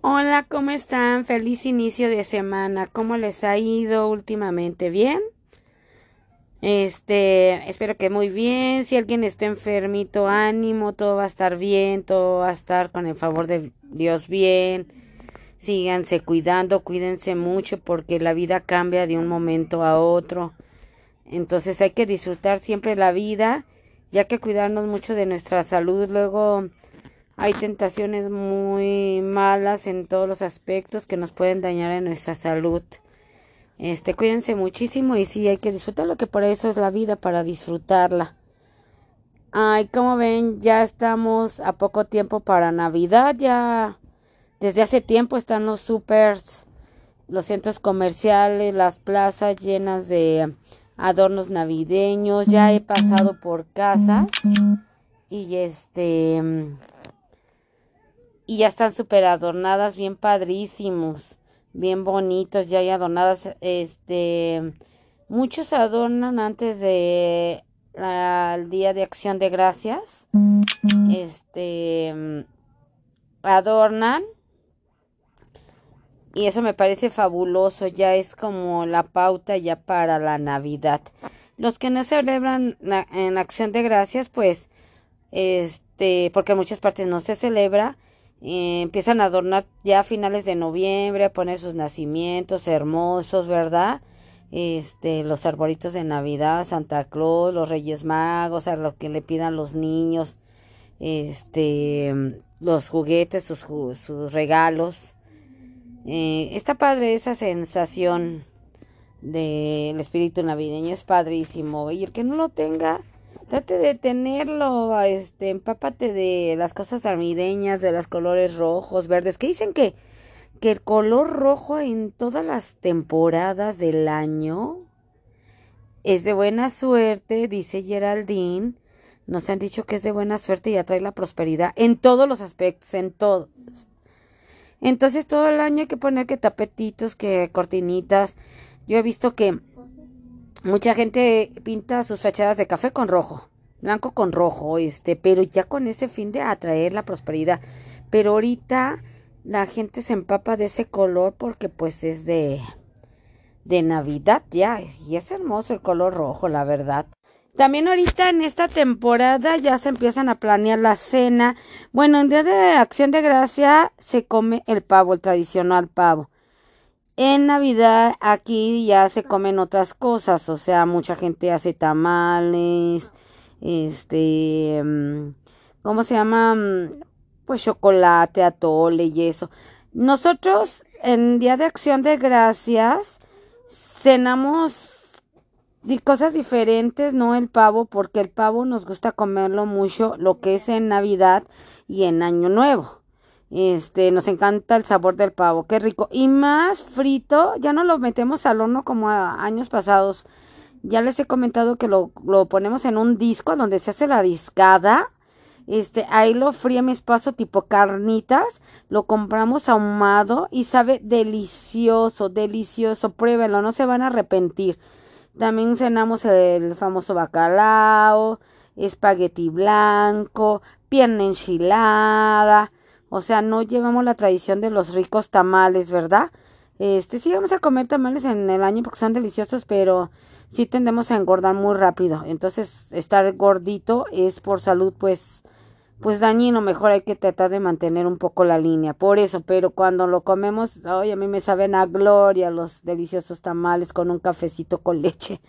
Hola, ¿cómo están? Feliz inicio de semana. ¿Cómo les ha ido últimamente? ¿Bien? Este, espero que muy bien. Si alguien está enfermito, ánimo, todo va a estar bien, todo va a estar con el favor de Dios bien. Síganse cuidando, cuídense mucho porque la vida cambia de un momento a otro. Entonces hay que disfrutar siempre la vida, ya que cuidarnos mucho de nuestra salud. Luego hay tentaciones muy malas en todos los aspectos que nos pueden dañar en nuestra salud. Este, cuídense muchísimo y sí, hay que disfrutar lo que por eso es la vida, para disfrutarla. Ay, como ven, ya estamos a poco tiempo para Navidad, ya desde hace tiempo están los supers, los centros comerciales, las plazas llenas de adornos navideños, ya he pasado por casas y este y ya están súper adornadas, bien padrísimos, bien bonitos, ya hay adornadas, este, muchos adornan antes de al día de acción de gracias, este, adornan. Y eso me parece fabuloso, ya es como la pauta ya para la Navidad. Los que no celebran en acción de gracias, pues, este, porque en muchas partes no se celebra, empiezan a adornar ya a finales de noviembre, a poner sus nacimientos hermosos, ¿verdad? Este, los arbolitos de Navidad, Santa Claus, los Reyes Magos, a lo que le pidan los niños, este, los juguetes, sus, sus regalos. Eh, está padre esa sensación del espíritu navideño, es padrísimo. Y el que no lo tenga, Trate de tenerlo, este, empápate de las cosas navideñas, de los colores rojos, verdes, que dicen que, que el color rojo en todas las temporadas del año es de buena suerte, dice Geraldine. Nos han dicho que es de buena suerte y atrae la prosperidad en todos los aspectos, en todos. Entonces todo el año hay que poner que tapetitos, que cortinitas. Yo he visto que mucha gente pinta sus fachadas de café con rojo, blanco con rojo, este, pero ya con ese fin de atraer la prosperidad. Pero ahorita la gente se empapa de ese color porque pues es de de Navidad ya y es hermoso el color rojo, la verdad. También ahorita en esta temporada ya se empiezan a planear la cena. Bueno, en día de acción de gracia se come el pavo, el tradicional pavo. En Navidad aquí ya se comen otras cosas, o sea, mucha gente hace tamales, este, mm, ¿cómo se llama? Mm, pues chocolate, atole y eso. Nosotros en Día de Acción de Gracias cenamos cosas diferentes, no el pavo, porque el pavo nos gusta comerlo mucho, lo que es en Navidad y en Año Nuevo. Este, nos encanta el sabor del pavo, qué rico. Y más frito, ya no lo metemos al horno como años pasados. Ya les he comentado que lo, lo ponemos en un disco donde se hace la discada. Este, ahí lo fríe mi esposo tipo carnitas. Lo compramos ahumado y sabe delicioso, delicioso. Pruébenlo, no se van a arrepentir. También cenamos el famoso bacalao, espagueti blanco, pierna enchilada o sea, no llevamos la tradición de los ricos tamales, ¿verdad? Este, sí vamos a comer tamales en el año porque son deliciosos, pero sí tendemos a engordar muy rápido. Entonces, estar gordito es por salud, pues, pues dañino. Mejor hay que tratar de mantener un poco la línea. Por eso, pero cuando lo comemos, ay, a mí me saben a gloria los deliciosos tamales con un cafecito con leche.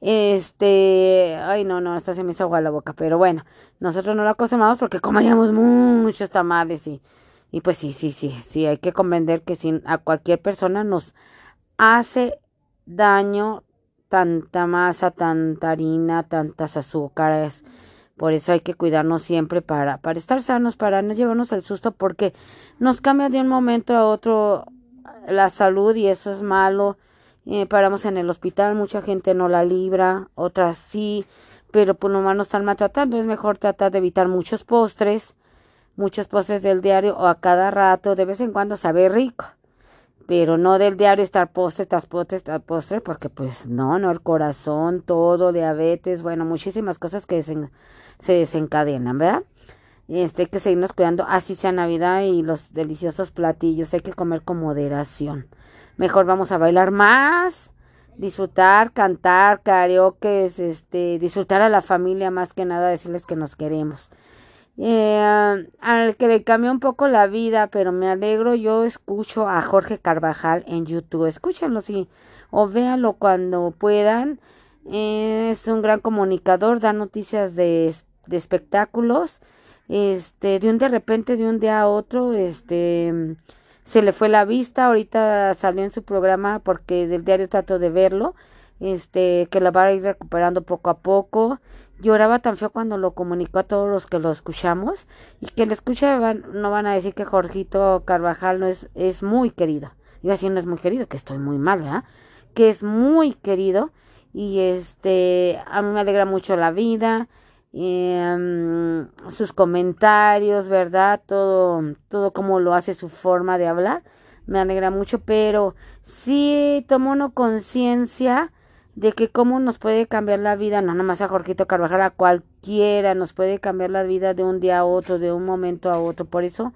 Este, ay no, no, hasta se me hizo agua la boca, pero bueno, nosotros no lo acostumbramos porque comíamos muchos tamales y, y pues sí, sí, sí, sí, hay que comprender que si a cualquier persona nos hace daño tanta masa, tanta harina, tantas azúcares, por eso hay que cuidarnos siempre para, para estar sanos, para no llevarnos el susto, porque nos cambia de un momento a otro la salud y eso es malo eh, paramos en el hospital, mucha gente no la libra, otras sí, pero por lo menos están maltratando. Es mejor tratar de evitar muchos postres, muchos postres del diario o a cada rato, de vez en cuando sabe rico, pero no del diario estar postre tras postre tras postre, porque pues no, no, el corazón, todo, diabetes, bueno, muchísimas cosas que se desencadenan, ¿verdad? Este, hay que seguirnos cuidando, así sea Navidad y los deliciosos platillos, hay que comer con moderación. Mejor vamos a bailar más, disfrutar, cantar, karaoke, este, disfrutar a la familia más que nada, decirles que nos queremos. Eh, al que le cambió un poco la vida, pero me alegro, yo escucho a Jorge Carvajal en YouTube, escúchenlo sí, o véanlo cuando puedan. es un gran comunicador, da noticias de, de espectáculos este, de un de repente, de un día a otro, este, se le fue la vista, ahorita salió en su programa porque del diario trato de verlo, este, que la va a ir recuperando poco a poco. Lloraba tan feo cuando lo comunicó a todos los que lo escuchamos y que lo escuchan no van a decir que Jorgito Carvajal no es, es muy querido. Iba a decir no es muy querido, que estoy muy mal, ¿verdad? Que es muy querido y este, a mí me alegra mucho la vida eh, sus comentarios, ¿verdad? Todo, todo como lo hace su forma de hablar. Me alegra mucho, pero sí tomo una conciencia de que cómo nos puede cambiar la vida, no nomás a Jorgito Carvajal, a cualquiera, nos puede cambiar la vida de un día a otro, de un momento a otro. Por eso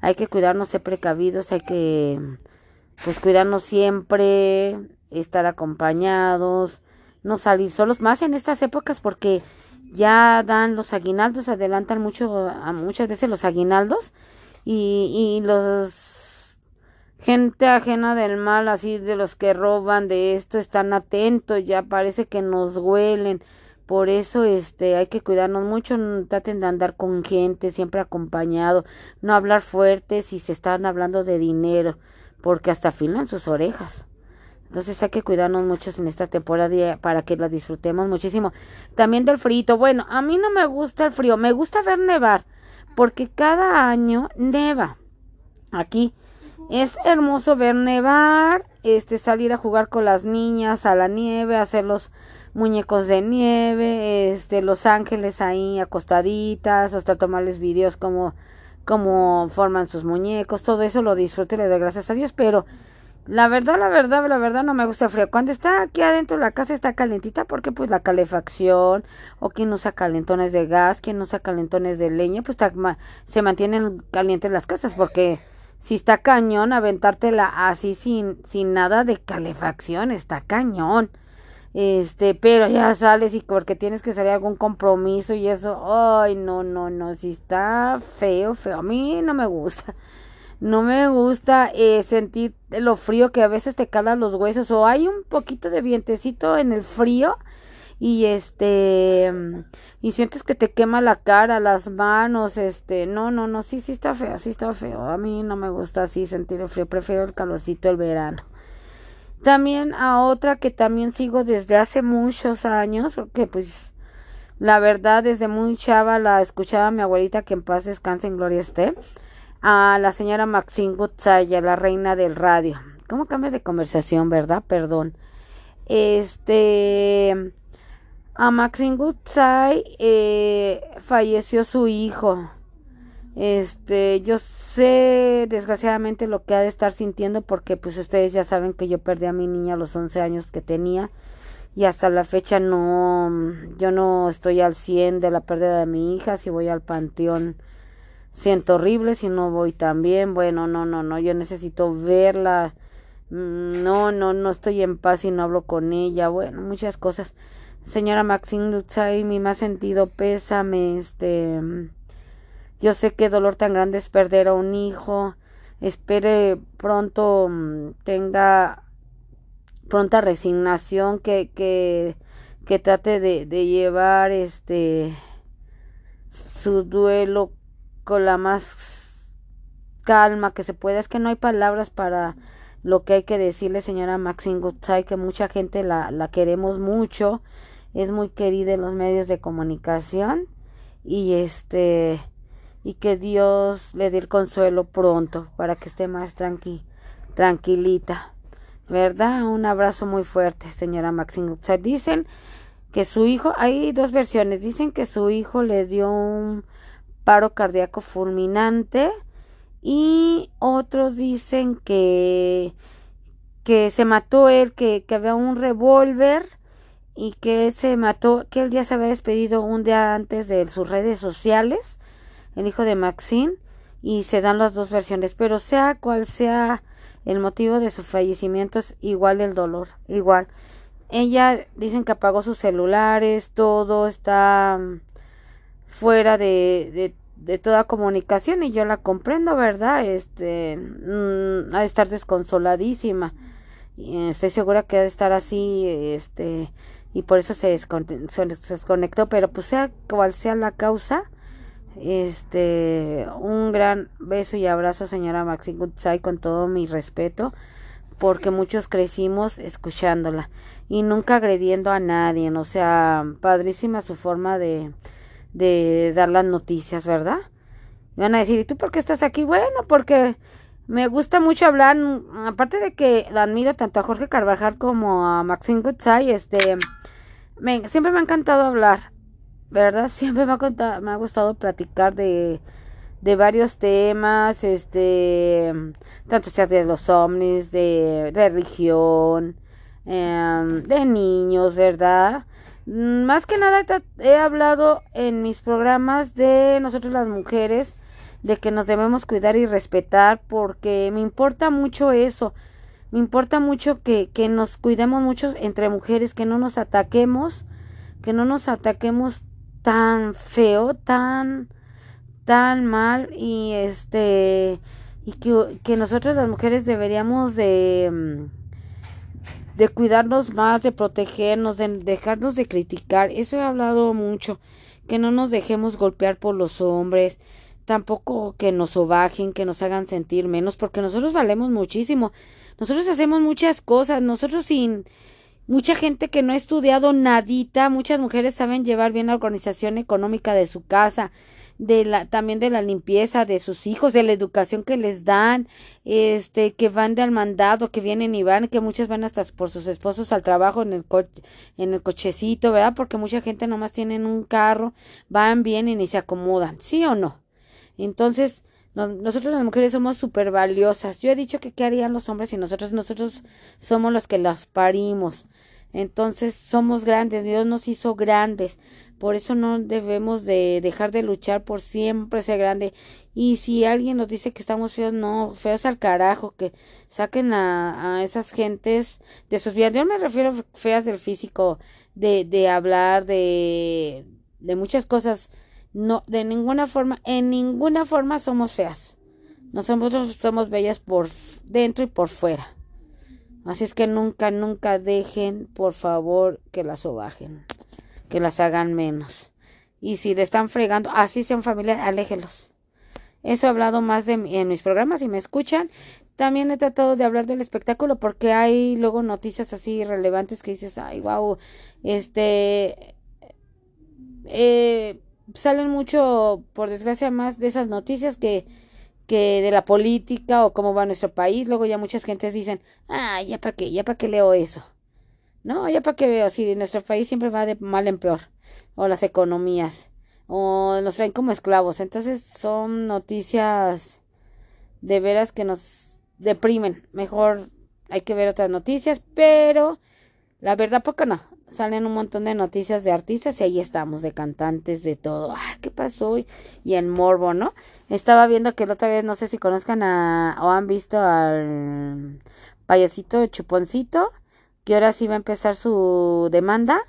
hay que cuidarnos, ser precavidos, hay que pues cuidarnos siempre, estar acompañados, no salir solos, más en estas épocas porque ya dan los aguinaldos, adelantan mucho, a muchas veces los aguinaldos y, y los gente ajena del mal, así de los que roban de esto, están atentos, ya parece que nos huelen. Por eso este hay que cuidarnos mucho, traten de andar con gente, siempre acompañado, no hablar fuerte si se están hablando de dinero, porque hasta afilan sus orejas. Entonces hay que cuidarnos mucho en esta temporada para que la disfrutemos muchísimo. También del frío. Bueno, a mí no me gusta el frío, me gusta ver nevar, porque cada año neva. Aquí es hermoso ver nevar, este salir a jugar con las niñas a la nieve, hacer los muñecos de nieve, este los ángeles ahí acostaditas, hasta tomarles videos como como forman sus muñecos, todo eso lo disfruto y le doy gracias a Dios, pero la verdad, la verdad, la verdad no me gusta frío. Cuando está aquí adentro la casa está calentita porque pues la calefacción o quien usa calentones de gas, quien usa calentones de leña, pues se mantienen calientes las casas porque si está cañón aventártela así sin sin nada de calefacción, está cañón. Este, pero ya sales y porque tienes que salir a algún compromiso y eso, ay, no, no, no, si está feo, feo. A mí no me gusta no me gusta eh, sentir lo frío que a veces te cala los huesos o hay un poquito de vientecito en el frío y este y sientes que te quema la cara, las manos, este, no, no, no, sí, sí está feo, sí está feo. A mí no me gusta así sentir el frío, prefiero el calorcito del verano. También a otra que también sigo desde hace muchos años, porque pues la verdad desde muy chava la escuchaba mi abuelita que en paz descanse en gloria esté a la señora Maxine Gutzaya, la reina del radio. ¿Cómo cambia de conversación, verdad? Perdón. Este, a Maxine Gutzai eh, falleció su hijo. Este, yo sé desgraciadamente lo que ha de estar sintiendo porque pues ustedes ya saben que yo perdí a mi niña a los 11 años que tenía y hasta la fecha no, yo no estoy al 100 de la pérdida de mi hija, si voy al panteón siento horrible si no voy también, bueno, no, no, no, yo necesito verla, mm, no, no, no estoy en paz y no hablo con ella, bueno, muchas cosas. Señora Maxine Lutzai, mi más sentido pésame, este, yo sé qué dolor tan grande es perder a un hijo, espere pronto mm, tenga pronta resignación que, que, que trate de, de llevar este su duelo con la más calma que se pueda. Es que no hay palabras para lo que hay que decirle, señora Maxine Goodside, que mucha gente la, la queremos mucho, es muy querida en los medios de comunicación y este y que Dios le dé el consuelo pronto para que esté más tranqui, tranquilita. ¿Verdad? Un abrazo muy fuerte, señora Maxine Goodside. Dicen que su hijo, hay dos versiones, dicen que su hijo le dio un paro cardíaco fulminante y otros dicen que que se mató él, que, que había un revólver y que se mató, que él ya se había despedido un día antes de sus redes sociales. el hijo de Maxine, y se dan las dos versiones, pero sea cual sea el motivo de su fallecimiento es igual el dolor, igual. Ella dicen que apagó sus celulares, todo está fuera de, de, toda comunicación y yo la comprendo, ¿verdad? Este, mm, ha de estar desconsoladísima. Y estoy segura que ha de estar así, este, y por eso se, se desconectó, pero pues sea cual sea la causa, este, un gran beso y abrazo, señora Maxine Gutsai, con todo mi respeto, porque muchos crecimos escuchándola y nunca agrediendo a nadie. O sea, padrísima su forma de, de dar las noticias, ¿verdad? Y van a decir, ¿y tú por qué estás aquí? Bueno, porque me gusta mucho hablar, aparte de que admiro tanto a Jorge Carvajal como a Maxine Gutsai, este, siempre me ha encantado hablar ¿verdad? Siempre me ha, me ha gustado platicar de, de varios temas, este, tanto sea de los ovnis, de, religión, em, de niños, ¿verdad? Mm, más que nada he hablado en mis programas de nosotros las mujeres, de que nos debemos cuidar y respetar, porque me importa mucho eso. Me importa mucho que, que nos cuidemos mucho entre mujeres, que no nos ataquemos, que no nos ataquemos tan feo, tan, tan mal y este, y que, que nosotros las mujeres deberíamos de, mm, de cuidarnos más, de protegernos, de dejarnos de criticar. Eso he hablado mucho, que no nos dejemos golpear por los hombres, tampoco que nos sobajen, que nos hagan sentir menos, porque nosotros valemos muchísimo. Nosotros hacemos muchas cosas, nosotros sin Mucha gente que no ha estudiado nadita, muchas mujeres saben llevar bien la organización económica de su casa, de la, también de la limpieza de sus hijos, de la educación que les dan, este, que van de al mandado, que vienen y van, que muchas van hasta por sus esposos al trabajo en el coche, en el cochecito, ¿verdad? Porque mucha gente nomás tienen un carro, van, vienen y se acomodan, ¿sí o no? Entonces, nosotros las mujeres somos súper valiosas. Yo he dicho que qué harían los hombres y nosotros, nosotros somos los que las parimos. Entonces somos grandes, Dios nos hizo grandes. Por eso no debemos de dejar de luchar por siempre ser grande. Y si alguien nos dice que estamos feos, no, feos al carajo, que saquen a, a esas gentes de sus vidas. Yo me refiero feas del físico, de, de hablar, de, de muchas cosas no, de ninguna forma, en ninguna forma somos feas. Nosotros somos bellas por dentro y por fuera. Así es que nunca, nunca dejen, por favor, que las sobajen, que las hagan menos. Y si le están fregando, así sean familiares, aléjelos. Eso he hablado más de, en mis programas y me escuchan. También he tratado de hablar del espectáculo porque hay luego noticias así relevantes que dices, ay, wow, este, eh, salen mucho, por desgracia, más de esas noticias que, que de la política o cómo va nuestro país. Luego ya muchas gentes dicen, ah, ya para qué, ya para qué leo eso. No, ya para qué veo, si nuestro país siempre va de mal en peor. O las economías. O nos traen como esclavos. Entonces son noticias de veras que nos deprimen. Mejor hay que ver otras noticias, pero la verdad, poco no salen un montón de noticias de artistas y ahí estamos, de cantantes, de todo. Ah, ¿qué pasó? Y en Morbo, ¿no? Estaba viendo que la otra vez, no sé si conozcan a, o han visto al payasito Chuponcito, que ahora sí va a empezar su demanda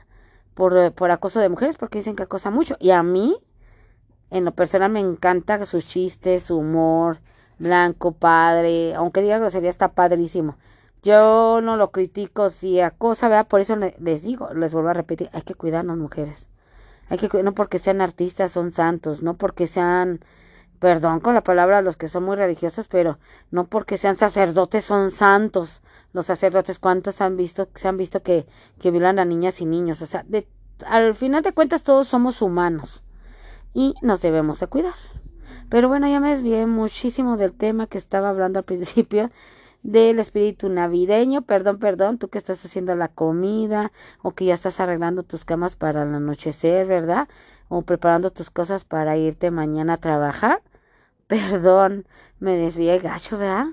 por, por acoso de mujeres, porque dicen que acosa mucho. Y a mí, en lo personal, me encanta sus chistes, su humor, blanco, padre, aunque diga grosería, está padrísimo. Yo no lo critico si acosa, ¿verdad? Por eso les digo, les vuelvo a repetir, hay que cuidarnos mujeres. Hay que no porque sean artistas son santos, no porque sean perdón con la palabra los que son muy religiosos, pero no porque sean sacerdotes son santos. Los sacerdotes cuántos han visto se han visto que que violan a niñas y niños, o sea, de, al final de cuentas todos somos humanos y nos debemos de cuidar. Pero bueno, ya me desvié muchísimo del tema que estaba hablando al principio del espíritu navideño. Perdón, perdón, tú que estás haciendo la comida o que ya estás arreglando tus camas para el anochecer, ¿verdad? O preparando tus cosas para irte mañana a trabajar. Perdón, me desvié gacho, ¿verdad?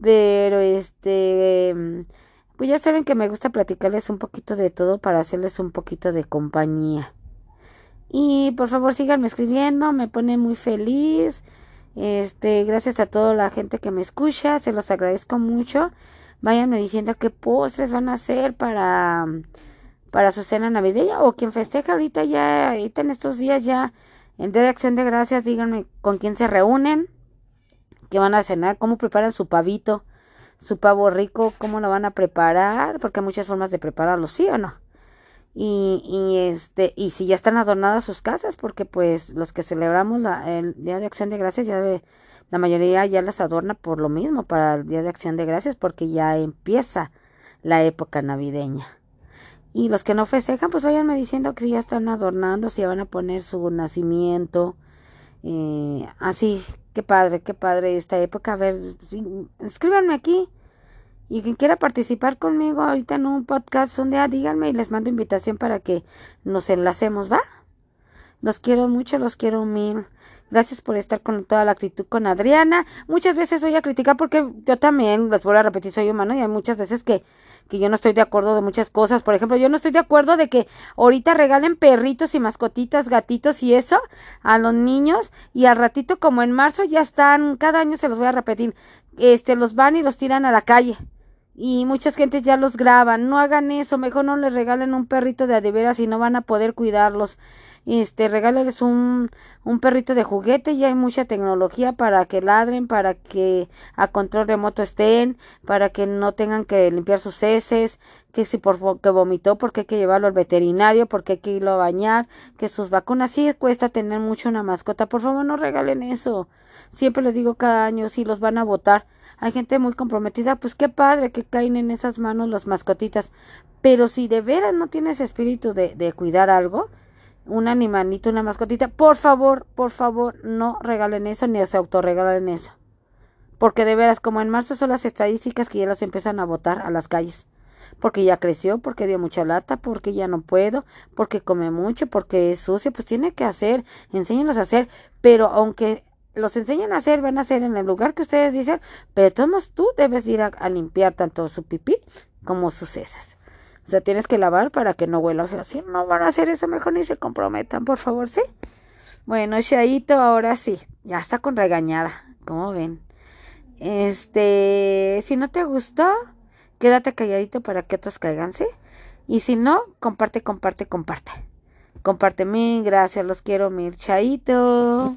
Pero este, pues ya saben que me gusta platicarles un poquito de todo para hacerles un poquito de compañía. Y por favor síganme escribiendo, me pone muy feliz. Este, gracias a toda la gente que me escucha, se los agradezco mucho. Váyanme diciendo qué postres van a hacer para, para su cena navideña o quien festeja ahorita ya, ahorita en estos días ya, en Día de Acción de Gracias, díganme con quién se reúnen, qué van a cenar, cómo preparan su pavito, su pavo rico, cómo lo van a preparar, porque hay muchas formas de prepararlo, ¿sí o no? Y, y este y si ya están adornadas sus casas porque pues los que celebramos la, el día de acción de gracias ya ve la mayoría ya las adorna por lo mismo para el día de acción de gracias porque ya empieza la época navideña. Y los que no festejan pues váyanme diciendo que si ya están adornando si van a poner su nacimiento eh, así qué padre qué padre esta época. A ver escríbanme aquí y quien quiera participar conmigo ahorita en un podcast un día, díganme y les mando invitación para que nos enlacemos, ¿va? Los quiero mucho, los quiero mil. Gracias por estar con toda la actitud con Adriana. Muchas veces voy a criticar porque yo también, les vuelvo a repetir, soy humano y hay muchas veces que, que yo no estoy de acuerdo de muchas cosas. Por ejemplo, yo no estoy de acuerdo de que ahorita regalen perritos y mascotitas, gatitos y eso a los niños y al ratito como en marzo ya están, cada año se los voy a repetir, este, los van y los tiran a la calle y muchas gentes ya los graban. No hagan eso, mejor no les regalen un perrito de adeveras y no van a poder cuidarlos. Este, regálales un, un perrito de juguete, ya hay mucha tecnología para que ladren, para que a control remoto estén, para que no tengan que limpiar sus heces, que si por que vomitó, porque hay que llevarlo al veterinario, porque hay que irlo a bañar, que sus vacunas sí cuesta tener mucho una mascota. Por favor, no regalen eso. Siempre les digo cada año si los van a votar hay gente muy comprometida, pues qué padre que caen en esas manos las mascotitas. Pero si de veras no tienes espíritu de, de cuidar algo, un animalito, una mascotita, por favor, por favor, no regalen eso ni se autorregalen eso. Porque de veras, como en marzo son las estadísticas que ya las empiezan a votar a las calles. Porque ya creció, porque dio mucha lata, porque ya no puedo, porque come mucho, porque es sucio, pues tiene que hacer, enséñenos a hacer. Pero aunque los enseñan a hacer, van a hacer en el lugar que ustedes dicen, pero todos tú debes ir a, limpiar tanto su pipí como sus heces. O sea, tienes que lavar para que no huela feo. Si no van a hacer eso, mejor ni se comprometan, por favor, ¿sí? Bueno, Shaito, ahora sí, ya está con regañada, como ven. Este, si no te gustó, quédate calladito para que otros caigan, ¿sí? Y si no, comparte, comparte, comparte. Comparte mil, gracias, los quiero mil, Chaito.